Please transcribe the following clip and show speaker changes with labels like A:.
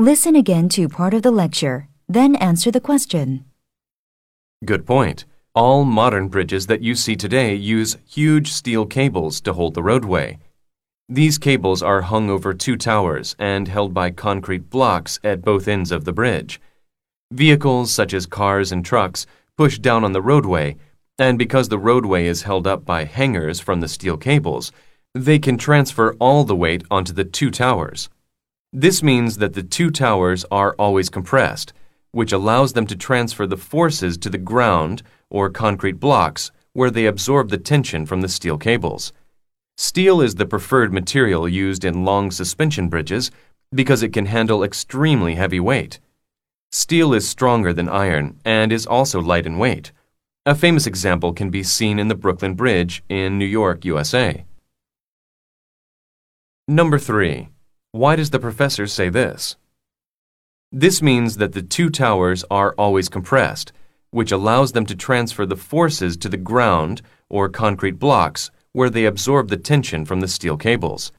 A: Listen again to part of the lecture, then answer the question.
B: Good point. All modern bridges that you see today use huge steel cables to hold the roadway. These cables are hung over two towers and held by concrete blocks at both ends of the bridge. Vehicles such as cars and trucks push down on the roadway, and because the roadway is held up by hangers from the steel cables, they can transfer all the weight onto the two towers. This means that the two towers are always compressed, which allows them to transfer the forces to the ground or concrete blocks where they absorb the tension from the steel cables. Steel is the preferred material used in long suspension bridges because it can handle extremely heavy weight. Steel is stronger than iron and is also light in weight. A famous example can be seen in the Brooklyn Bridge in New York, USA. Number 3. Why does the professor say this? This means that the two towers are always compressed, which allows them to transfer the forces to the ground or concrete blocks where they absorb the tension from the steel cables.